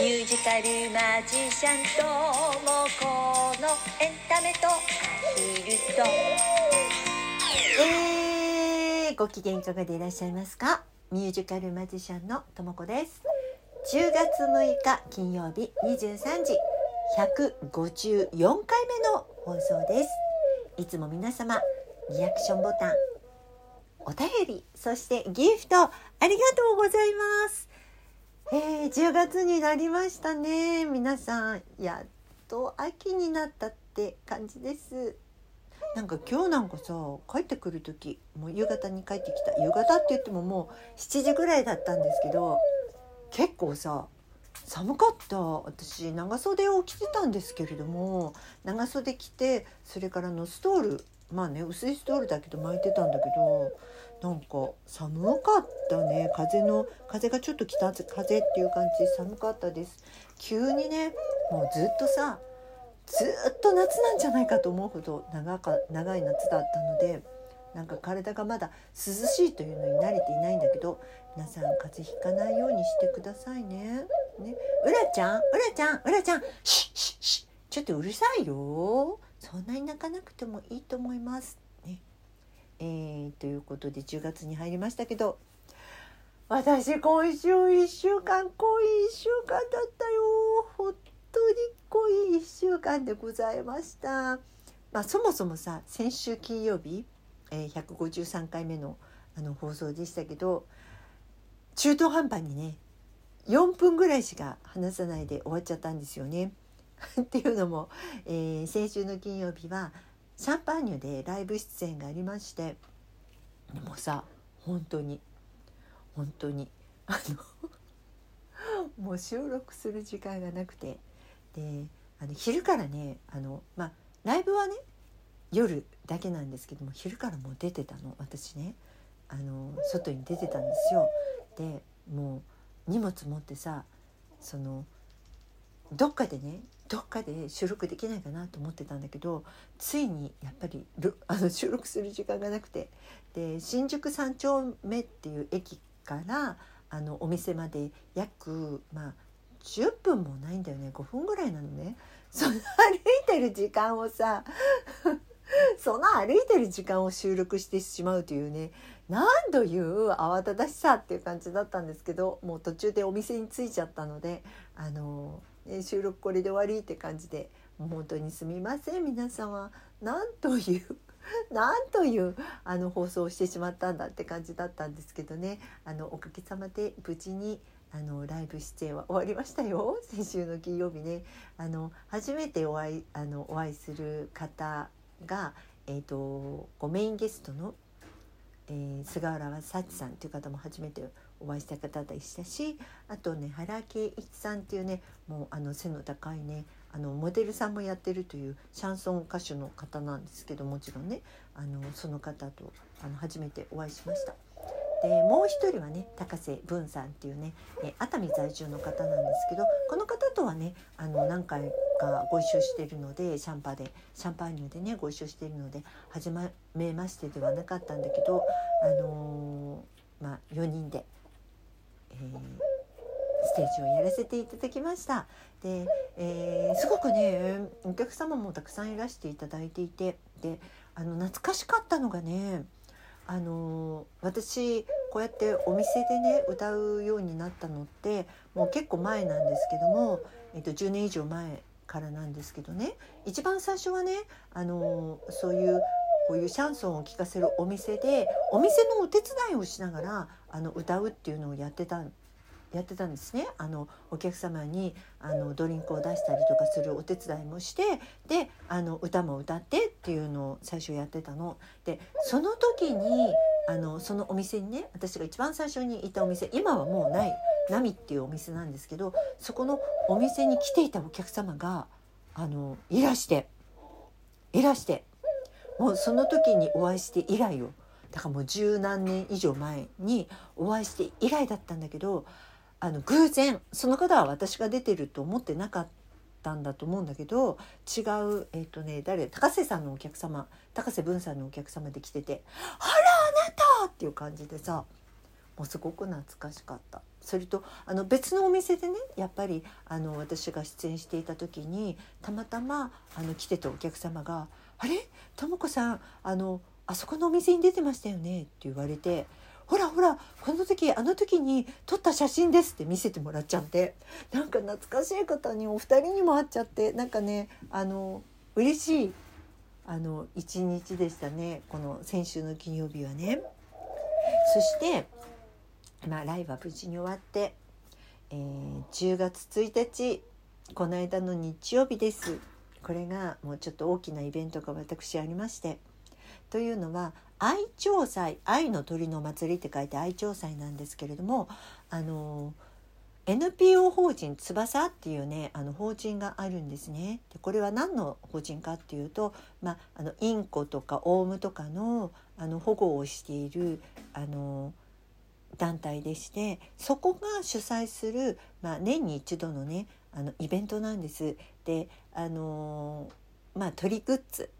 ミュージカルマジシャンともこのエンタメとアヒルと。えー、ご機嫌いかがでいらっしゃいますか？ミュージカルマジシャンのともこです。10月6日金曜日23時154回目の放送です。いつも皆様リアクションボタンお便りそしてギフトありがとうございます。えー、10月になりましたね。皆さんやっと秋になったって感じです。なんか今日なんかさ帰ってくる時もう夕方に帰ってきた。夕方って言ってももう7時ぐらいだったんですけど結構さ寒かった。私長袖を着てたんですけれども長袖着てそれからのストールまあね薄いストールだけど巻いてたんだけどなんか寒かったね風の風がちょっと北風っていう感じ寒かったです急にねもうずっとさずっと夏なんじゃないかと思うほど長か長い夏だったのでなんか体がまだ涼しいというのに慣れていないんだけど皆さん風邪ひかないようにしてくださいね。ね、うらちゃん、うらちゃん、うらちゃん、ちょっとうるさいよ。そんなに泣かなくてもいいと思います。えー、ということで10月に入りましたけど、私今週1週間濃い1週間だったよ。本当に濃い1週間でございました。まあそもそもさ先週金曜日、えー、153回目のあの放送でしたけど中途半端にね4分ぐらいしか話さないで終わっちゃったんですよね。っていうのも、えー、先週の金曜日はシャンパーニュでライブ出演がありましてもうさ本当に本当にあの もう収録する時間がなくてであの昼からねあの、まあ、ライブはね夜だけなんですけども昼からもう出てたの私ねあの外に出てたんですよ。でもう荷物持ってさそのどっかでねどっかで収録できないかなと思ってたんだけどついにやっぱり あの収録する時間がなくてで新宿三丁目っていう駅からあのお店まで約まあ10分もないんだよね5分ぐらいなのね。その歩いてる時間をさ その歩いてる時間を収録してしまうというね何という慌ただしさっていう感じだったんですけどもう途中でお店に着いちゃったのであのえ収録これで終わりって感じで本当にすみません。皆様なんというなんというあの放送をしてしまったんだって感じだったんですけどね。あのおかげさまで無事にあのライブ出演は終わりましたよ。先週の金曜日ね。あの初めてお会いあのお会いする方が、えーと、ごメインゲストの、えー、菅原幸さんという方も初めてお会いした方でしたしあとね原敬一さんっていうねもうあの背の高いねあのモデルさんもやってるというシャンソン歌手の方なんですけどもちろんねあのその方とあの初めてお会いしました。でもう一人はね高瀬文さんっていうね、え熱海在住の方なんですけどこの方とはねあの何回かご一緒してるのでシャンパでシャンパーニュでねご一緒してるので初めましてではなかったんだけどあのー、まあ4人で、えー、ステージをやらせていただきました。で、えー、すごくねお客様もたくさんいらしていただいていてであの懐かしかったのがねあの私こうやってお店でね歌うようになったのってもう結構前なんですけども、えっと、10年以上前からなんですけどね一番最初はねあのそういうこういうシャンソンを聴かせるお店でお店のお手伝いをしながらあの歌うっていうのをやってたやってたんですねあのお客様にあのドリンクを出したりとかするお手伝いもしてであの歌も歌ってっていうのを最初やってたの。でその時にあのそのお店にね私が一番最初にいたお店今はもうないナミっていうお店なんですけどそこのお店に来ていたお客様があのいらしていらしてもうその時にお会いして以来よだからもう十何年以上前にお会いして以来だったんだけどあの偶然その方は私が出てると思ってなかったんだと思うんだけど違うえっ、ー、とね誰高瀬さんのお客様高瀬文さんのお客様で来てて「あらあなた!」っていう感じでさもうすごく懐かしかったそれとあの別のお店でねやっぱりあの私が出演していた時にたまたまあの来てたお客様が「あれ？とも子さんあのあそこのお店に出てましたよね」って言われて「ほらほらこの時あの時に撮った写真です」って見せてもらっちゃってなんか懐かしい方にお二人にも会っちゃってなんかねあの嬉しいあの一日でしたね。この先週の金曜日はね。そしてまあライブは無事に終わって、えー10月1日この間の日曜日です。これがもうちょっと大きなイベントが私ありましてというのは愛鳥祭愛の鳥の祭りって書いて愛鳥祭なんですけれどもあの NPO 法人翼っていうねあの法人があるんですね。でこれは何の法人かっていうと、まあ、あのインコとかオウムとかのあの保護をしているあの団体でしてそこが主催する、まあ、年に一度のねあのイベントなんです。であのまあ鳥グッズ。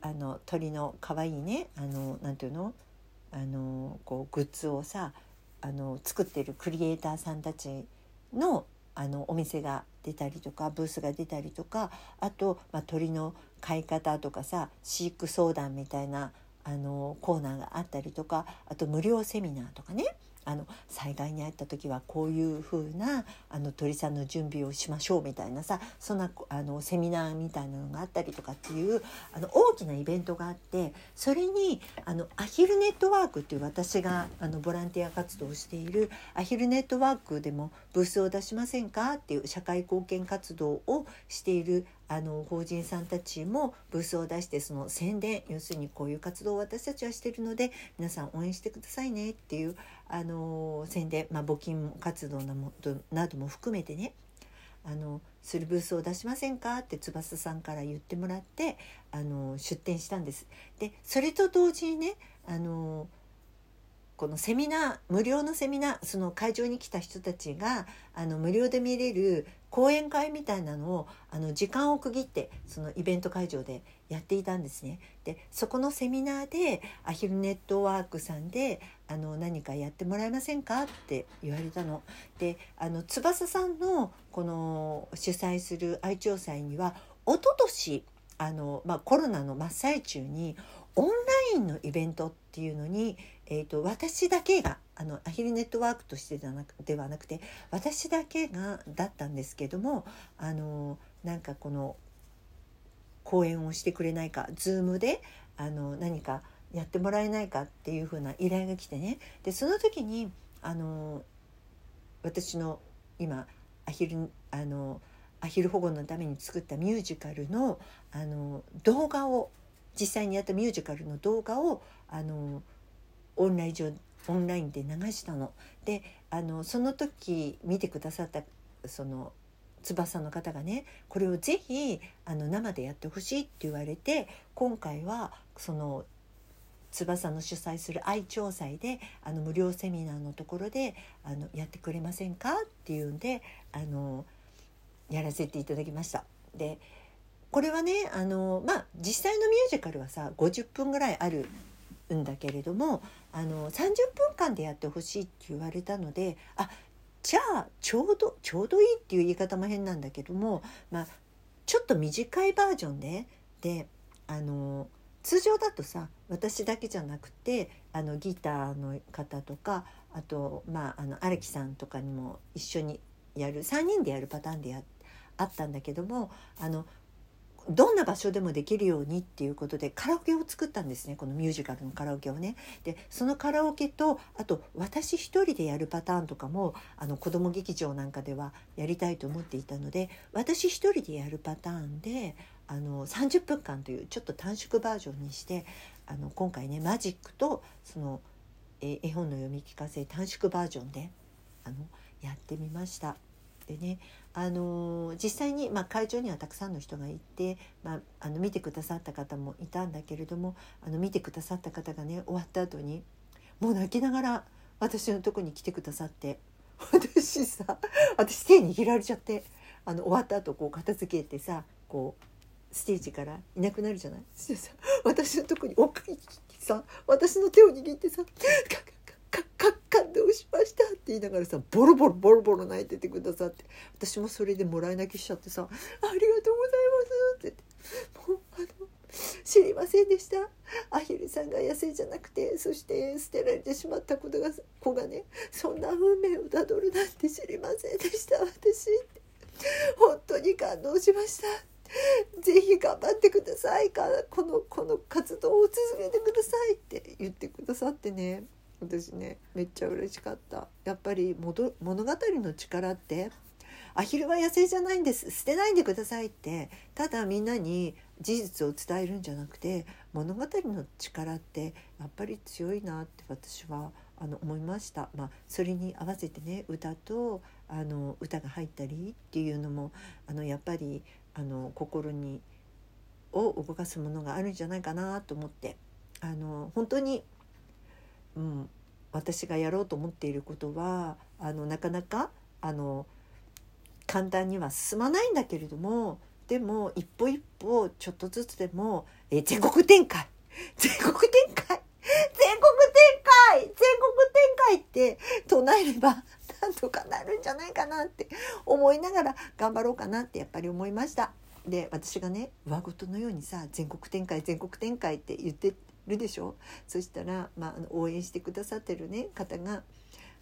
あの鳥の可愛いねあのなんていうの？あのこうグッズをさあの作ってるクリエイターさんたちのあのお店が出たりとかブースが出たりとかあと、まあ、鳥の飼い方とかさ飼育相談みたいなあのコーナーがあったりとかあと無料セミナーとかね。あの災害に遭った時はこういう風なあの鳥さんの準備をしましょうみたいなさそんなあのセミナーみたいなのがあったりとかっていうあの大きなイベントがあってそれにあのアヒルネットワークっていう私があのボランティア活動をしているアヒルネットワークでもブースを出しませんか？っていう社会貢献活動をしているあの法人さんたちもブースを出してその宣伝要するにこういう活動を私たちはしてるので皆さん応援してくださいねっていうあの宣伝、まあ、募金活動なもなども含めてねあのするブースを出しませんかって翼さんから言ってもらってあの出店したんです。でそれと同時にねあのこのセミナー無料のセミナーその会場に来た人たちがあの無料で見れる講演会みたいなのをあの時間を区切ってそのイベント会場でやっていたんですね。でそこのセミナーでアヒルネットワークさんであの何かやってもらえませんかって言われたの。であの翼さんのこの主催する愛鳥祭には一昨年あの、まあ、コロナの真っ最中にオンラインのイベントっていうのに、えー、と私だけがあのアヒルネットワークとしてではなくではなくて私だけがだったんですけどもあのなんかこの講演をしてくれないか Zoom であの何かやってもらえないかっていう風な依頼が来てね。でその時にあの私の今アヒルあのアヒル保護のために作ったミュージカルのあの動画を実際にやったミュージカルの動画をあのオンライン上オンラインで流したの。であのその時見てくださったその翼の方がねこれをぜひあの生でやってほしいって言われて今回はその翼の主催する愛鳥祭であの無料セミナーのところであのやってくれませんかっていうんであのやらせていただきました。でこれはねあの、まあ、実際のミュージカルはさ50分ぐらいあるんだけれどもあの30分間でやってほしいって言われたのであじゃあちょうどちょうどいいっていう言い方も変なんだけども、まあ、ちょっと短いバージョンでであの通常だとさ私だけじゃなくてあのギターの方とかあとまああの荒木さんとかにも一緒にやる3人でやるパターンでやあったんだけどもあのどんな場所でもできるようにっていうことでカラオケを作ったんですねこのミュージカルのカラオケをね。でそのカラオケとあと私一人でやるパターンとかもあの子ども劇場なんかではやりたいと思っていたので私一人でやるパターンであの30分間というちょっと短縮バージョンにしてあの今回ねマジックとそのえ絵本の読み聞かせ短縮バージョンであのやってみました。でねあの実際に、まあ、会場にはたくさんの人がいて、まあ、あの見てくださった方もいたんだけれどもあの見てくださった方がね終わった後にもう泣きながら私のとこに来てくださって私さ私手握られちゃってあの終わった後こう片付けてさこうステージからいなくなるじゃない？そしさ私のとこにおっかいさ私の手を握ってさ「かかかしました」って言いながらさボロボロボロボロ泣いててくださって私もそれでもらい泣きしちゃってさ「ありがとうございます」って言ってもうあの知りませんでした。アヒルさんが野生じゃなくてそして捨てられてしまったことが子がねそんな運命をたどるなんて知りませんでした私って。本当に感動しました。ぜひ頑張ってください。かこのこの活動を続けてくださいって言ってくださってね。私ねめっちゃ嬉しかった。やっぱり物語の力ってアヒルは野生じゃないんです。捨てないでくださいって。ただみんなに事実を伝えるんじゃなくて物語の力ってやっぱり強いなって私はあの思いました、まあ、それに合わせてね歌とあの歌が入ったりっていうのもあのやっぱりあの心にを動かすものがあるんじゃないかなと思って。あの本当に、うん、私がやろうと思っていることはあのなかなかあの簡単には進まないんだけれどもでも一歩一歩ちょっとずつでも、え全国展開全国展開全国展開全国展開って唱えればなんとかなるんじゃないかなって思いながら頑張ろうかなってやっぱり思いました。で私がね上事のようにさ全国展開全国展開って言ってるでしょ？そしたら、まあ、応援してくださってる、ね、方が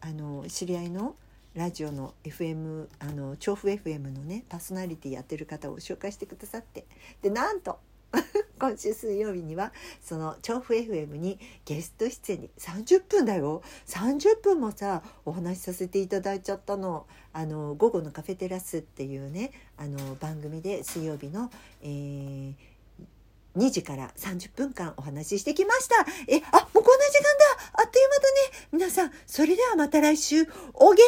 あの知り合いのラジオの FM あの調布 FM のねパーソナリティやってる方を紹介してくださって。でなんと 今週水曜日にはその調布 FM にゲスト出演に30分だよ。30分もさお話しさせていただいちゃったの。あの午後のカフェテラスっていうねあの番組で水曜日の、えー、2時から30分間お話ししてきました。え、あ、もうこんな時間だあっという間だね。皆さん、それではまた来週、お元気よ